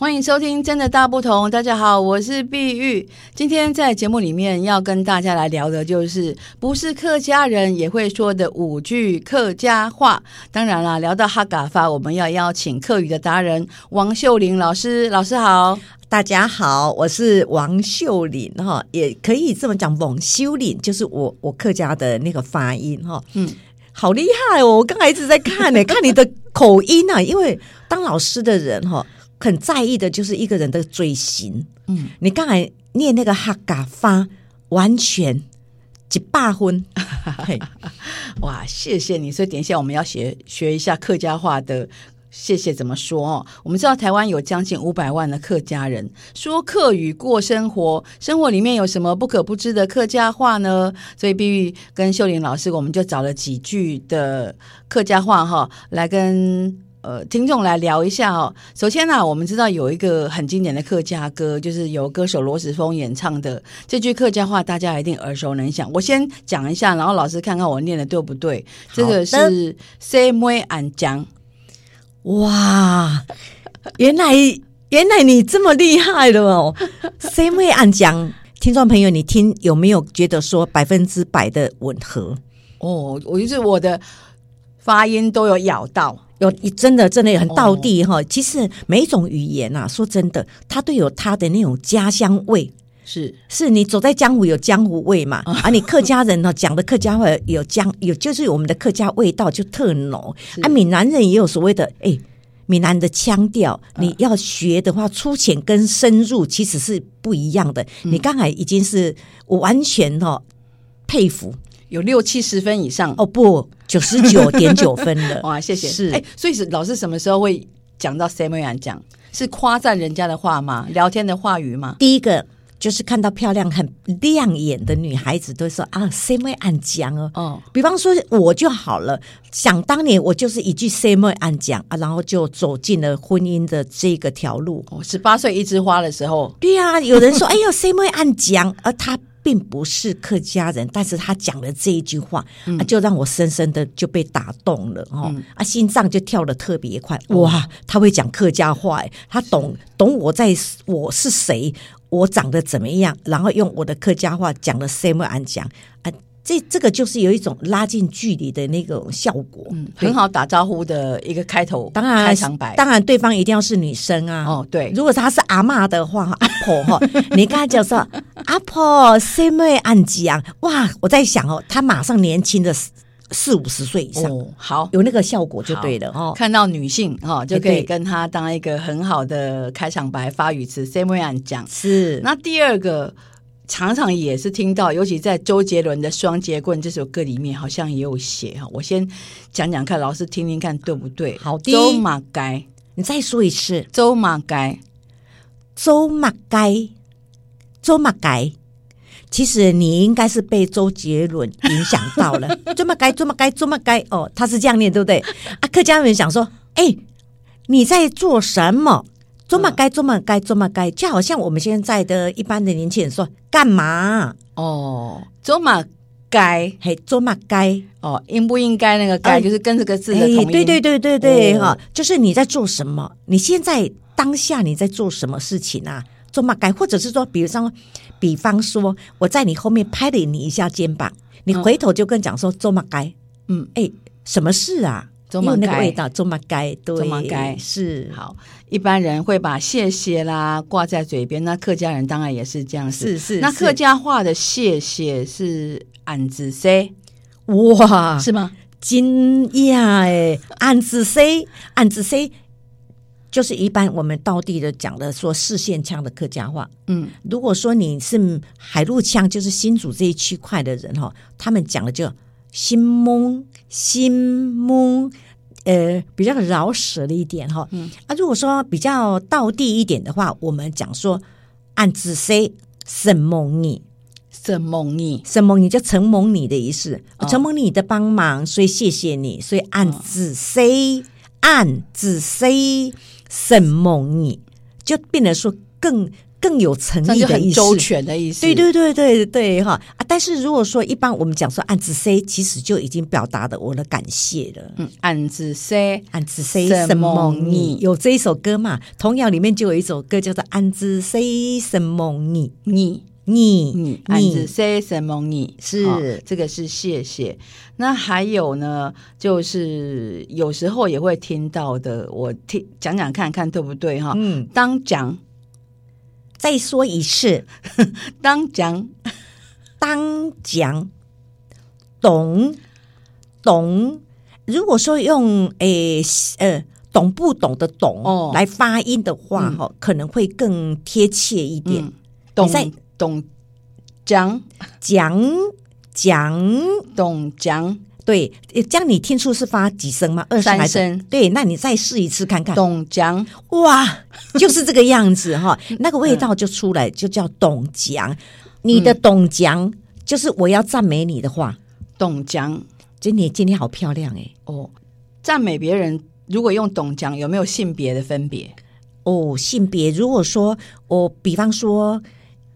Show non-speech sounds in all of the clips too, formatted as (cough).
欢迎收听《真的大不同》，大家好，我是碧玉。今天在节目里面要跟大家来聊的，就是不是客家人也会说的五句客家话。当然啦，聊到哈嘎发，我们要邀请客语的达人王秀玲老师。老师好，大家好，我是王秀玲哈，也可以这么讲，王秀玲就是我我客家的那个发音哈。嗯，好厉害哦！我刚才一直在看呢，看你的口音啊，因为当老师的人哈。很在意的就是一个人的嘴型，嗯，你刚才念那个哈嘎发，完全一百分，(laughs) 哇，谢谢你。所以等一下我们要学学一下客家话的，谢谢怎么说哦？我们知道台湾有将近五百万的客家人，说客语过生活，生活里面有什么不可不知的客家话呢？所以碧玉跟秀玲老师，我们就找了几句的客家话哈，来跟。呃，听众来聊一下哦。首先呢、啊，我们知道有一个很经典的客家歌，就是由歌手罗时丰演唱的这句客家话，大家一定耳熟能详。我先讲一下，然后老师看看我念的对不对。这个是“西梅安江”。哇，原来原来你这么厉害的哦！“西梅安江”，听众朋友，你听有没有觉得说百分之百的吻合？哦，我就是我的发音都有咬到。有真的真的很道地哈，其实每一种语言啊，说真的，它都有它的那种家乡味。是，是你走在江湖有江湖味嘛？啊，你客家人呢讲的客家话有江有，就是我们的客家味道就特浓。啊，闽南人也有所谓的哎，闽南的腔调，你要学的话，粗浅跟深入其实是不一样的。你刚才已经是我完全哈佩服。有六七十分以上哦，不，九十九 (laughs) 点九分的哇，谢谢。是哎，所以是老师什么时候会讲到西梅安讲？是夸赞人家的话吗？聊天的话语吗？第一个就是看到漂亮、很亮眼的女孩子，都说啊，西梅安讲哦。哦，比方说我就好了，想当年我就是一句西梅安讲啊，然后就走进了婚姻的这个条路。哦，十八岁一枝花的时候，对呀、啊，有人说哎呦西梅安讲，而他。并不是客家人，但是他讲的这一句话，嗯、啊，就让我深深的就被打动了哦，嗯、啊，心脏就跳得特别快，哇，他会讲客家话，他懂懂我在我是谁，我长得怎么样，然后用我的客家话讲了 same 安讲啊。这这个就是有一种拉近距离的那种效果，嗯，很好打招呼的一个开头，当然开场白，当然对方一定要是女生啊，哦对，如果她是阿嬷的话，(laughs) 阿婆哈，你刚才讲说阿婆什么安讲，哇，我在想哦，她马上年轻的四五十岁以上，哦，好，有那个效果就对了哦，看到女性哈就可以跟她当一个很好的开场白发语词，什么安讲是，那第二个。常常也是听到，尤其在周杰伦的《双截棍》这首歌里面，好像也有写哈。我先讲讲看，老师听听看对不对？好的。周马街，你再说一次。周马街，周马街，周马街。其实你应该是被周杰伦影响到了。(laughs) 周马街，周马街，周马街。哦，他是这样念，对不对？啊，客家人想说，哎，你在做什么？做嘛该做嘛该做嘛该，就好像我们现在的一般的年轻人说干嘛？哦，做嘛该？嘿，做嘛该？哦，应不应该那个该、呃、就是跟这个字的同音，对对对对对哈、哦，就是你在做什么？你现在当下你在做什么事情啊？做嘛该，或者是说，比如说，比方说我在你后面拍了你一下肩膀，你回头就跟讲说做嘛该，嗯，哎，什么事啊？有那个味道，做嘛该，对，做嘛该是好。一般人会把谢谢啦挂在嘴边，那客家人当然也是这样子。是是，那客家话的谢谢是俺子 say，哇，是吗？惊讶哎，俺子 say，俺子 say，就是一般我们道地的讲的说四县腔的客家话。嗯，如果说你是海陆腔，就是新竹这一区块的人哈，他们讲的就。新蒙新蒙，呃，比较饶舌了一点哈。嗯，啊，如果说比较道地一点的话，我们讲说按子 say 承蒙你，承蒙你，承蒙你就承蒙你的意思，承蒙你的帮忙，所以谢谢你，所以按子 say 按子 say 承蒙你。就变得说更更有诚意的意思，周全的意思。对对对对对哈啊！但是如果说一般我们讲说按子 C，其实就已经表达的我的感谢了。嗯，按子 C，按子 C 什么你有这一首歌嘛？童谣里面就有一首歌叫做按子 C 什么你你你你按子 C 什么你是、哦、这个是谢谢。那还有呢，就是有时候也会听到的，我听讲讲看看对不对哈？嗯，当讲。再说一次，当讲，当讲，懂懂。如果说用诶呃懂不懂的懂哦来发音的话，哈、嗯，可能会更贴切一点。嗯、懂在懂讲讲讲懂讲。对，这样你听出是发几声吗？二声还是三声？对，那你再试一次看看。懂讲哇，就是这个样子哈，(laughs) 那个味道就出来，就叫懂讲。你的懂讲就是我要赞美你的话，懂讲。今天今天好漂亮哎哦，赞美别人如果用懂讲，有没有性别的分别？哦，性别如果说我比方说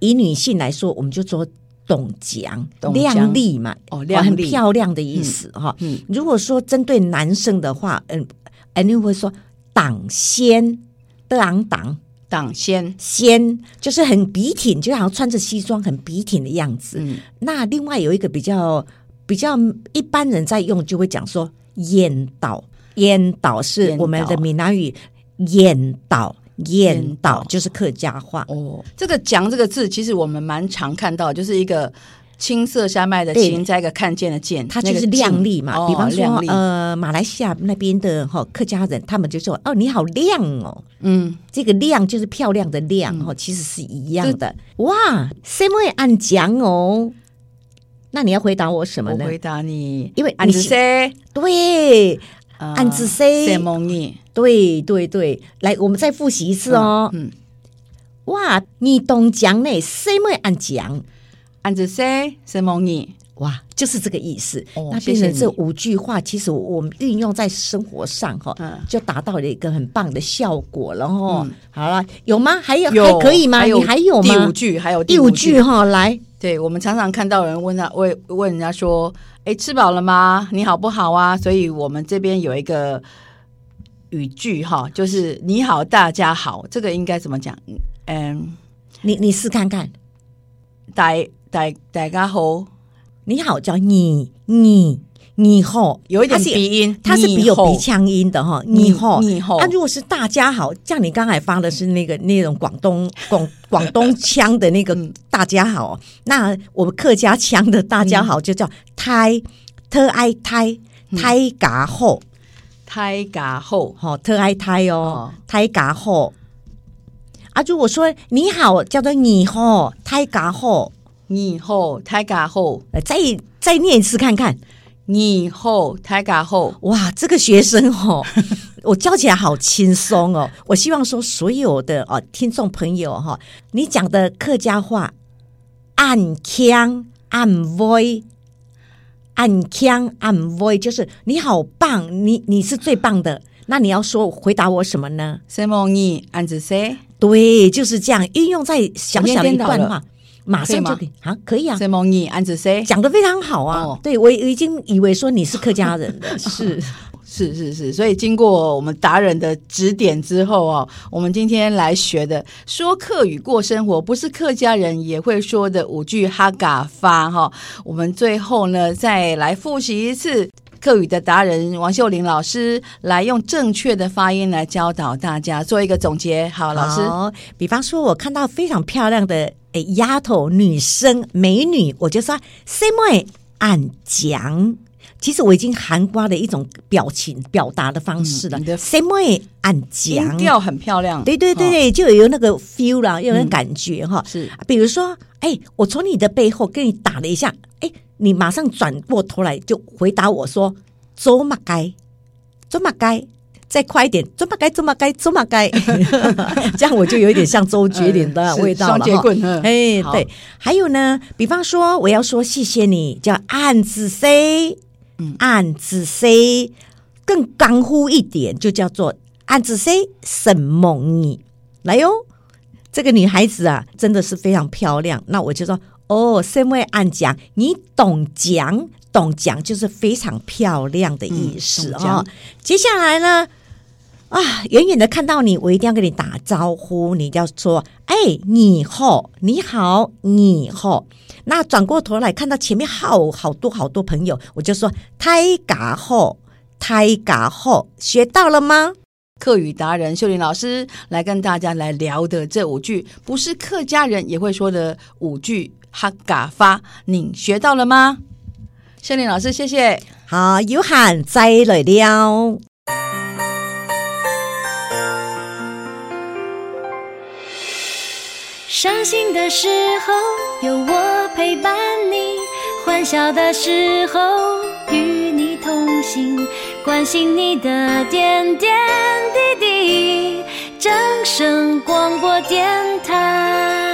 以女性来说，我们就说。懂讲，靓丽嘛，哦，很漂亮的意思哈。如果说针对男生的话，嗯，肯定会说挡先，挡挡挡先，先就是很笔挺，就好像穿着西装很笔挺的样子。嗯，那另外有一个比较比较一般人在用，就会讲说艳倒，艳倒是我们的闽南语，艳倒。艳倒就是客家话哦。这个“讲”这个字，其实我们蛮常看到，就是一个青色山脉的“青”加一个看见的“见”，它就是靓丽嘛。比方说，呃，马来西亚那边的哈客家人，他们就说：“哦，你好亮哦。”嗯，这个“亮”就是漂亮的“亮”哦，其实是一样的。哇，什么按讲哦？那你要回答我什么呢？我回答你，因为按子 C 对，按子 C 对对对，来，我们再复习一次哦。嗯，嗯哇，你懂讲呢？什么按讲？按着谁？什么你？哇，就是这个意思。哦、那变成这五句话，其实我们运用在生活上哈，嗯、就达到了一个很棒的效果了哈。嗯、好了，有吗？还有，有还可以吗？还你还有吗？第五句还有第五句哈，来，对我们常常看到人问他问问人家说：“哎，吃饱了吗？你好不好啊？”所以我们这边有一个。语句哈，就是你好，大家好，这个应该怎么讲？嗯，你你试看看，大大大家好，你好叫你你你好，有一点鼻音，它是比有鼻腔音的哈，你好你好。那如果是大家好，像你刚才发的是那个那种广东广广东腔的那个 (laughs) 大家好，那我们客家腔的大家好就叫胎特爱胎胎嘎后。胎嘎后，好，特爱胎哦，胎嘎后。啊，如果说你好，叫做你好，胎嘎后，你好，胎嘎后。再再念一次看看，你好，胎嘎后。哇，这个学生哦，(laughs) 我教起来好轻松哦。我希望说，所有的哦听众朋友哈，你讲的客家话，按腔按威。按腔按 voice 就是你好棒，你你是最棒的。那你要说回答我什么呢？什么你按着谁？对，就是这样运用在小小的一段话，马上就可以啊，可以啊。什么你按着谁？讲的非常好啊。哦、对我已经以为说你是客家人 (laughs) 了，是。是是是，所以经过我们达人的指点之后哦，我们今天来学的说客语过生活，不是客家人也会说的五句哈嘎发哈。我们最后呢，再来复习一次客语的达人王秀玲老师来用正确的发音来教导大家，做一个总结。好，老师，比方说我看到非常漂亮的诶丫头、女生、美女，我就说什么按讲。其实我已经含括了一种表情表达的方式了。什么按讲？音调很漂亮。对对对对，就有那个 feel 了，有那感觉哈。是，比如说，哎，我从你的背后跟你打了一下，哎，你马上转过头来就回答我说：“走马该，走马该，再快一点，走马该，走马该，走马该。(laughs) ”这样我就有一点像周杰伦的 (laughs) 味道了。双截棍，哎，对。还有呢，比方说我要说谢谢你，叫暗子 C。暗子 C 更干乎一点，就叫做暗子 C 什么你来哟，这个女孩子啊，真的是非常漂亮。那我就说，哦，身为暗讲，你懂讲，懂讲就是非常漂亮的意思啊、嗯哦。接下来呢，啊，远远的看到你，我一定要跟你打招呼，你要说，哎，你好，你好，你好。那转过头来看到前面好好多好多朋友，我就说，太嘎好，太嘎好，学到了吗？客语达人秀玲老师来跟大家来聊的这五句，不是客家人也会说的五句哈嘎发，你学到了吗？秀玲老师，谢谢。好，有喊再来了。伤心的时候有我陪伴你，欢笑的时候与你同行。关心你的点点滴滴，掌声广播电台。